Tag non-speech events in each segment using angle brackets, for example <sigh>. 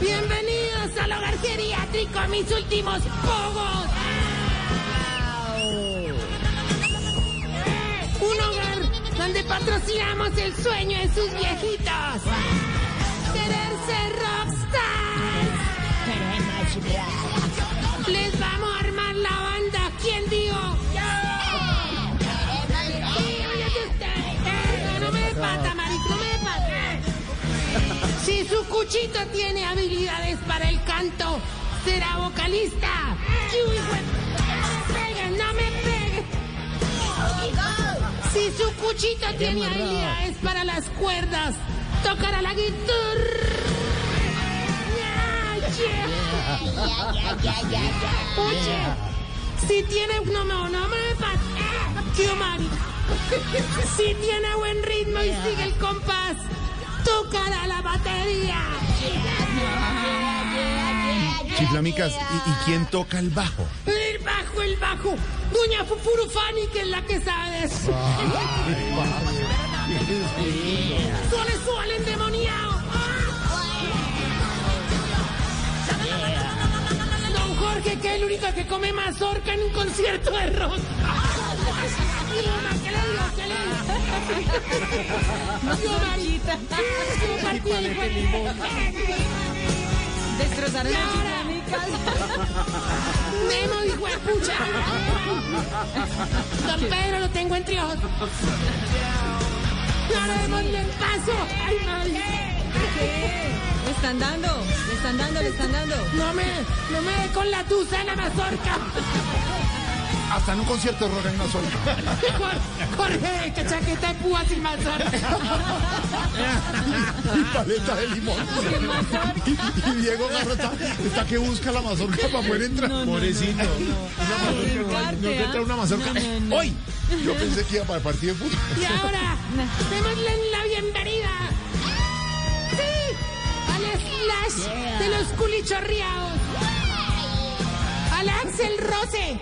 Bienvenidos al hogar geriátrico, mis últimos pogos. Un hogar donde patrocinamos el sueño de sus viejitos. Querer ser. Les vamos a armar la banda. ¿Quién digo? No, no me pata, Si su cuchito tiene habilidades para el canto, será vocalista. ¡Uy, güey! No me peguen, no me peguen. Si su cuchito tiene habilidades para las cuerdas, tocará la guitarra. Oye, si tiene... No, no, no me Mari. Si tiene buen ritmo y sigue el compás, tocará la batería. Chiflamicas, ¿y, y quién toca el bajo? El bajo, el bajo. Doña Fufurufani, que es la que sabe de eso. Suele, suele, endemoniado. Don Jorge, que es el único que come mazorca en un concierto de rock. ¿Qué le digo? ¿Qué le digo? Destrozaron Y a ahora- Chiflamicas. Memo, hijo de pucha. Don Pedro lo tengo entre ojos. Ahora démosle el paso. Ay, madre. Le están dando, le están dando, le están dando. No me, no me dé con la tusa en la mazorca. Hasta en un concierto de rock hay una sola. Jor- Jorge, que chaqueta de púa sin mazorca. Y paleta de limón. <laughs> Y, y Diego Garro está, está que busca la mazorca para poder entrar. Pobrecito. Una mazorca, no, no ¿ah? entra una mazorca. ¡Hoy! Yo pensé que iba para el partido de fútbol. Y ahora, démosle la bienvenida. Sí, al Slash de los culichorriados. Al Axel Rose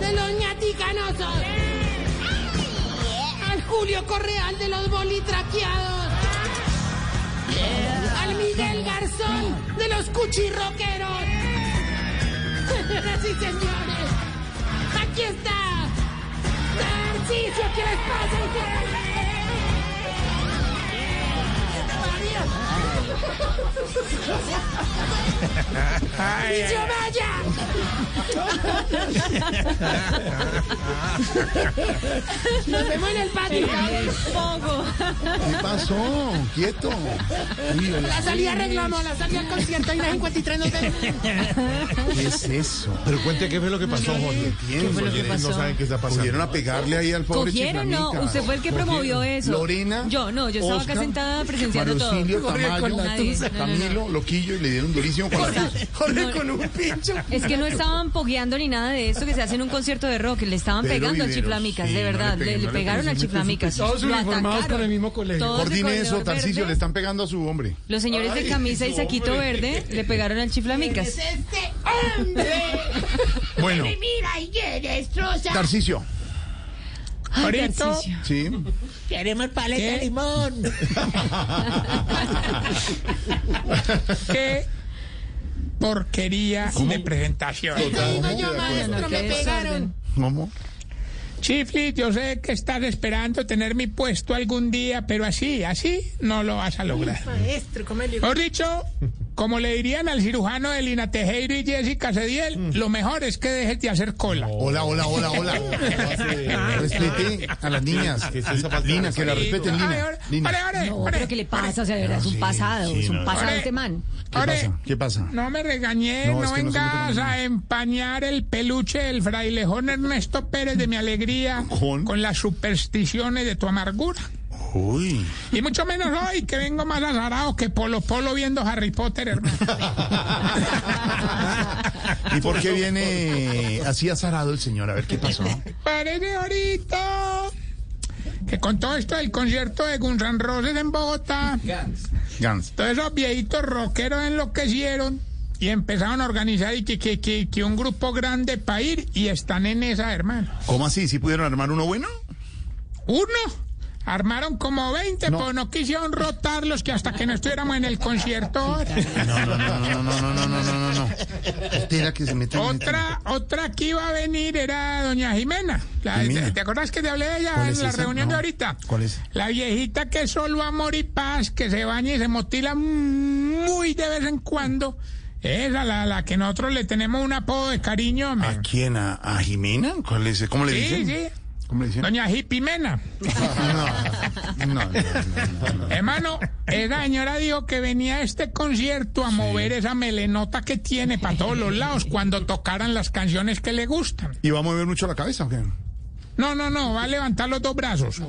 de los ñaticanosos. Al Julio Correal de los bolitraqueados. Al Miguel Garzón de los cuchirroqueros. Sí, señores. Aquí está. Tarcisio, ¿qué les pasa? ¡Tarcisio, vaya! Nos vemos en el patio. Pogo. ¿Qué pasó? Quieto. Uy. La salida arreglamos, la salida al concierto y las 53 nos vemos. ¿Qué es eso? Pero cuente qué fue lo que pasó, Jorge. Entiendo. fue lo que pasó? No saben qué está pasando. Pudieron a pegarle ahí al pobre ¿Cogieron? No, usted fue el que promovió eso. Lorena. Yo, no, yo estaba acá sentada presenciando todo. Jorge Tamayo. Camilo, Loquillo, y le dieron durísimo con. Jorge con un pincho. Es que no estaban pogueando ni nada de esto que se hace en un concierto de rock. Le estaban pegando al Chiflamicas, sí, de no le verdad. le, pegaron al Chiflamicas. Todos Lo uniformados para el mismo colegio. Coordine eso, verde. le están pegando a su hombre. Los señores de camisa y saquito verde le pegaron al Chiflamicas. Es este hombre Bueno, mira y destroza. Tarcisio. Ahorita. Sí. Queremos paleta de limón. <laughs> Qué porquería de presentación. Digo yo, de maestro, me pegaron. ¿Cómo? Chifli, yo sé que estás esperando tener mi puesto algún día, pero así, así no lo vas a lograr. Maestro, ¿cómo le Mejor dicho, como le dirían al cirujano de Lina Tejero y Jessica Cediel, lo mejor es que dejes de hacer cola. Hola, hola, hola, <laughs> hola. Respete a las niñas. Lina, que la respeten, Lina. Lina. ore, ore, No, ore. pero ¿qué le pasa? O sea, es un pasado, es un pasado este man. ¿Qué Ore, pasa? ¿Qué pasa? No me regañé, No, vengas a empañar el peluche del frailejón Ernesto Pérez de mi alegría ¿Con? con las supersticiones de tu amargura. Uy. Y mucho menos hoy, que vengo más azarado que Polo Polo viendo Harry Potter, hermano. <laughs> ¿Y por qué viene así azarado el señor? A ver qué pasó. Parece ahorita que con todo esto del concierto de Guns N' Roses en Bogotá, Gans. todos esos viejitos rockeros enloquecieron y empezaron a organizar y que, que, que, que un grupo grande para ir y están en esa, hermano. ¿Cómo así? ¿Sí pudieron armar uno bueno? Uno. Armaron como 20, pero no quisieron rotarlos que hasta que no estuviéramos en el concierto. No, no, no, no, no, no, no, no, no, no. Espera que se meta en Otra, otra que iba a venir era doña Jimena. La- Jimena. ¿te, te acuerdas que te hablé de ella ¿Cuál en es la esa? reunión de No. ahorita? ¿Cuál es? La viejita que es solo amor y paz, que se baña y se motila muy de vez en cuando. Esa, la, la que nosotros le tenemos un apodo de cariño. hombre. ¿A quién? ¿A, a Jimena? ¿Cuál es? ¿Cómo le Sí, dicen? sí. ¿Cómo le dicen? Doña Jipimena. No, no, no, no, no. Hermano, esa señora dijo que venía a este concierto a mover esa melenota que tiene para todos los lados cuando tocaran las canciones que le gustan. ¿Y va a mover mucho la cabeza o qué? No, no, no, va a levantar los dos brazos.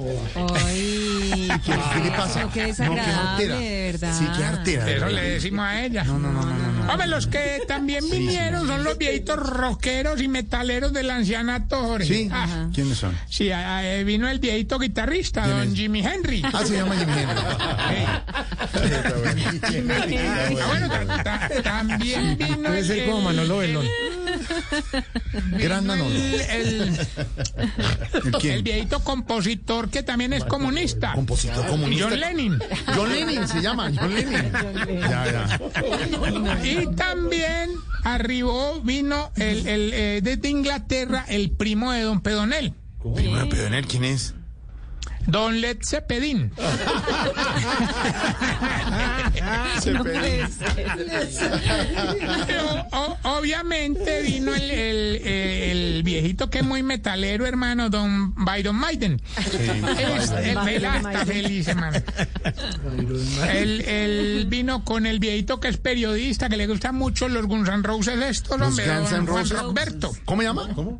Ay, ¿Qué, qué le pasa? No, qué No, desagradable, artera. de verdad. Sí, qué artera. Eso le decimos a ella. No, no, no, no, no, no. Hombre, los que también vinieron son los viejitos rockeros y metaleros del ancianato, Jorge. ¿Sí? Ah, ¿Quiénes son? sí, ah, eh, vino el viejito guitarrista, ¿Quién don es? Jimi Henry. Ah, se llama Jimmy <laughs> Ah, bueno, ta- también vino Puede el, ser como Manolo Belón. <laughs> Gran Manolo. el- <laughs> el- ¿El viejito compositor que también es comunista. Compositor comunista. John Lennon. John Lennon se llama, <laughs> John Lennon. Ya, ya. Y también arribó, vino el, el, eh, desde Inglaterra el primo de don Pedonel, Primo de Pedonel, ¿quién es? don Led <laughs> <laughs> O- obviamente vino el, el, el viejito que es muy metalero, hermano, don Byron Maiden. Es- el feliz, está feliz, hermano. Él, vino con el viejito que es periodista, que le gustan mucho los Guns N' Roses estos, Los hombre, Guns. Roberto. ¿Cómo se llama? ¿Cómo?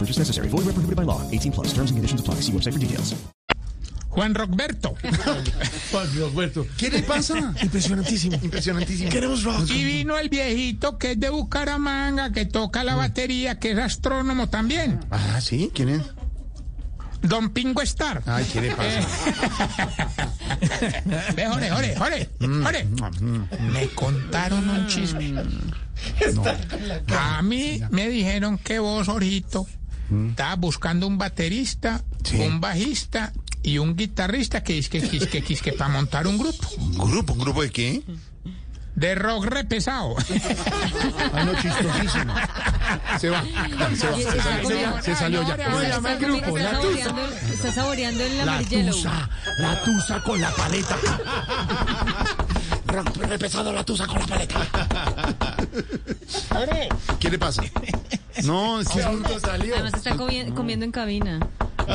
No purchase necessary. Void where prohibited by law. 18 plus. Terms and conditions apply. See website for details. <laughs> Juan Roberto. ¿Qué le pasa? Impresionantísimo. Impresionantísimo. Queremos rock. Y vino el viejito que es de Bucaramanga, que toca la batería, que es astrónomo también. Ah, ¿sí? ¿Quién es? Don Pingo Star. Ay, ¿qué le <laughs> pasa? Ve, Jore, Jore, Jore, Jore. Me contaron un chisme. A mí me dijeron que vos, Estabas buscando un baterista, Sí. un bajista y un guitarrista que es que, que, que, que, que para montar un grupo ¿Un grupo? ¿Un grupo de qué? de rock re pesado. <laughs> Ay, no, chistosísimo. Se va, se va, se salió ya. Se salió ya. ¿Cómo se Está, comi- está saboreando, está saboreando el amarillelo. la tusa con la paleta. Repesado la tusa con la paleta. Jore, ¿Qué le pasa? No, es que Además está comi- comiendo en cabina.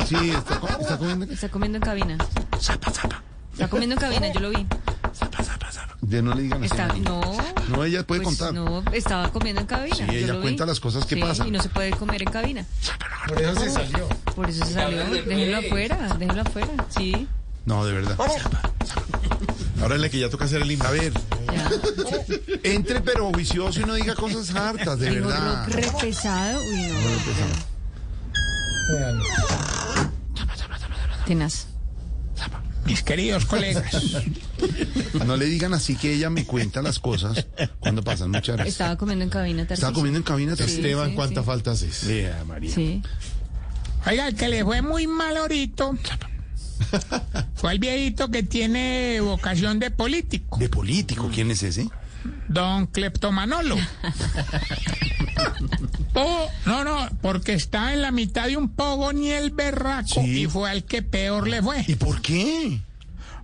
sí, está, co- está comiendo. Está comiendo en cabina. Zapa, zapa, Está comiendo en cabina, yo lo vi. zapa, zapa, zapa. Ya no le digan así. Está, no. No, ella puede Pues contar. no, estaba comiendo en cabina. Sí, yo ella lo vi. cuenta las cosas que Sí, pasan. Y no se puede comer en cabina. Por eso se salió. Por eso se salió. Déjenlo afuera, déjenlo afuera. Sí, No, de verdad. Ahora es la que ya toca hacer el himno. A ver, entre pero juicioso y no diga cosas hartas, de verdad. re pesado. Uy, no. Tenaz. mis queridos colegas, No le digan así que ella me cuenta las cosas cuando pasan muchas veces. Estaba comiendo en cabina. Estaba Tarcisio. comiendo en cabina. Esteban, sí, ¿cuánta sí. falta haces? Vea, María. Sí. oiga, el que le fue muy mal ahorita <laughs> fue el viejito que tiene vocación de político, De político, ¿quién es ese? don Cleptomanolo. <laughs> Oh, no, no, porque está en la mitad de un pogo ni el berraco Sí. y fue al que peor le fue. ¿Y por qué?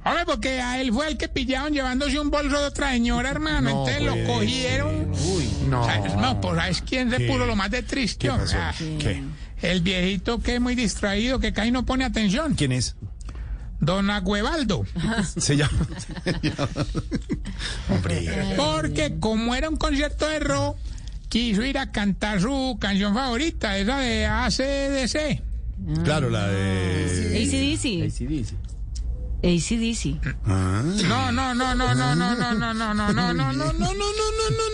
Hombre, porque a él fue el que pillaron llevándose un bolso de otra señora, hermano. No Entonces lo cogieron. No. ¿Sabes? No, pues ¿sabes quién se puso lo más de triste? ¿Qué pasó? Ah, ¿Qué? El viejito que es muy distraído, que casi no pone atención. ¿Quién es? Don Agüevaldo. Se llama. Hombre. Porque como era un concierto de rock, quiso ir a cantar su canción favorita, esa de ACDC. Claro, la de. ACDC. ACDC. Ah. No, no, no, no, no, no, no, no, no, no, no, no, no, no, no, no, no, no,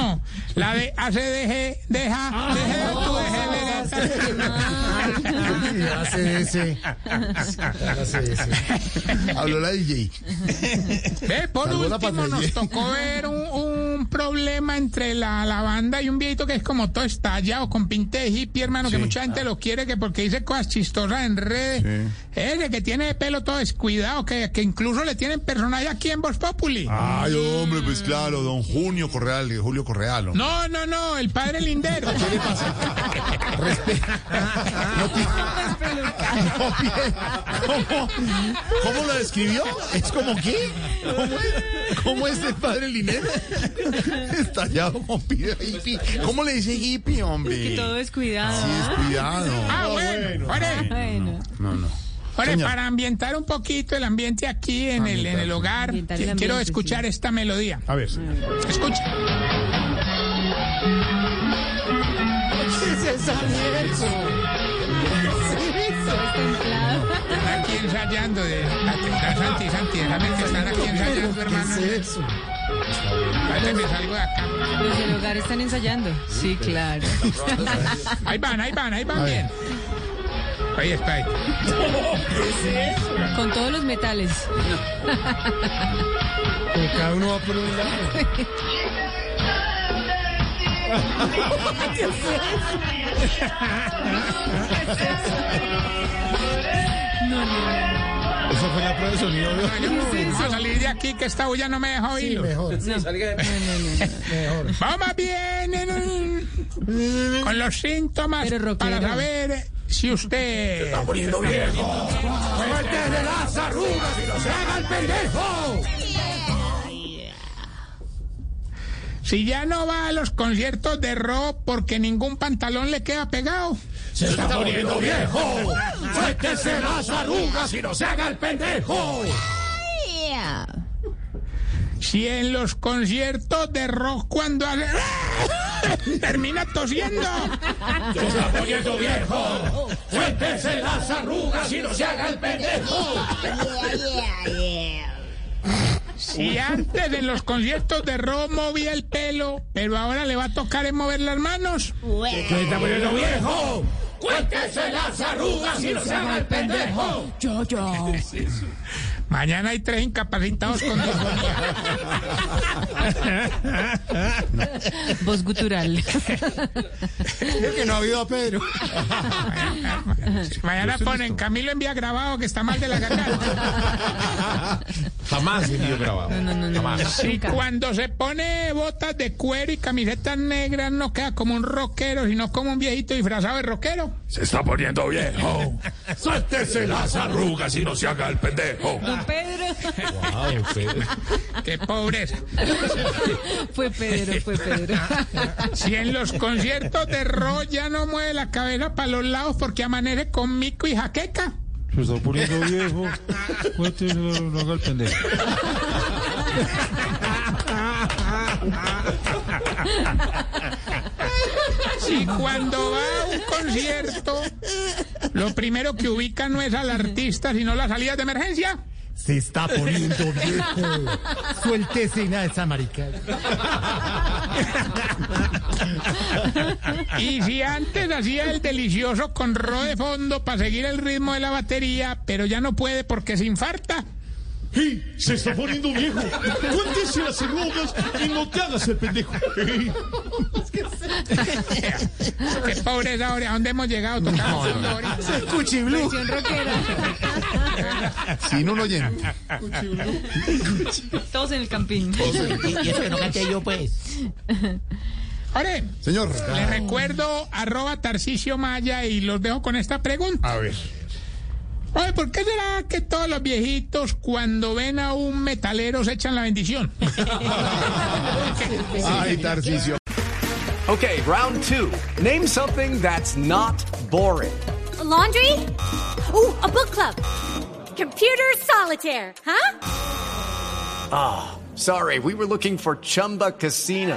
no. La de ACDG, deja, deja, tú y la CDC. La Habló la DJ. Ve, por Salvo último nos tocó ver un, un problema entre la, la banda y un viejito que es como todo estallado, con pinte de hippie, hermano, que Sí. mucha gente lo quiere que porque dice cosas chistosas en redes. Ese que tiene el pelo todo descuidado, que, que incluso le tienen personaje aquí en Voz Populi. Ay, hombre, pues claro, don Junio Correal, Julio Correal. hombre. No, no, no, el padre lindero. ¿Qué le pasa? <laughs> No ti- No, bien. ¿Cómo, ¿Cómo lo describió? ¿Es como qué? ¿Cómo es, ¿Cómo es el padre Linero? <laughs> Estallado con pide hippie. ¿Cómo le dice hippie, hombre? Que todo es cuidado. Sí, es cuidado. Ah, bueno, ore, Bueno. No, no. ore, Señor. para ambientar un poquito el ambiente aquí en el, en el hogar, el quiero escuchar sí. esta melodía. A ver. Escucha. Están aquí ensayando de la Santi, Santi, déjame que están aquí ensayando, hermano. eso? Espérate, me salgo de acá. Los del hogar están ensayando. Sí, claro. Ahí van, ahí van, ahí van bien. Ahí está, ahí. Con todos los metales. Pero <laughs> cada uno va por un lado. No, no, no. Esa fue la prueba de sonido. ¿no? Vamos a salir de aquí que esta bulla no me deja Sí, oírlo. mejor. Mejor. Vamos bien en- con los síntomas para saber si usted está poniendo viejo. Cuéntele las arrugas y no se haga el pendejo. Si ya no va a los conciertos de rock porque ningún pantalón le queda pegado. Se está poniendo viejo. Suéltese las arrugas y no se haga el pendejo. Si en los conciertos de rock cuando hace... <laughs> termina tosiendo. Se está poniendo viejo. Suéltese las arrugas y no se haga el pendejo. Si antes en los conciertos de rock movía el pelo, pero ahora le va a tocar en mover las manos. Está poniendo viejo. Cuéntese las arrugas y no se haga el pendejo. Yo, yo. <laughs> Mañana hay tres incapacitados con Voz gutural. Es que no ha habido a Pedro. Mañana ponen Camilo envía grabado que está mal de la garganta. Jamás sido grabado. No, no, no. no. Si cuando se pone botas de cuero y camisetas negras no queda como un rockero, sino como un viejito disfrazado de rockero. Se está poniendo viejo. Suéltese las arrugas y no se haga el pendejo. Don Pedro. Qué pobreza. Fue Pedro, fue Pedro. Si en los conciertos de rock ya no mueve la cabeza para los lados porque amanece con mico y jaqueca. Se está poniendo viejo. Cuéntese, no haga el pendejo. Si cuando va a un concierto, lo primero que ubica no es al artista, sino las salidas de emergencia. Se está poniendo viejo. Suéltese nada esa marica. <laughs> Y si antes hacía el delicioso con ro de fondo para seguir el ritmo de la batería, pero ya no puede porque se infarta. ¡Ey! Se está poniendo viejo. Cuéntese las arrugas y no te hagas el pendejo. Ey. Qué pobreza ahora, ¿a dónde hemos llegado? Tocamos ahorita. Cuchiblu. Versión rockera. Sin un oyente. Todos en el campín. Y eso que no canté yo, pues. Ore, Señor. le recuerdo arroba Tarcicio Maya y los dejo con esta pregunta. A ver. Oye, ¿por qué será que todos los viejitos cuando ven a un metalero se echan la bendición? <laughs> Ay, Tarcicio. Okay, round two. Name something that's not boring. A laundry? Ooh, a book club. Computer solitaire, huh? Ah, oh, sorry, we were looking for Chumba Casino.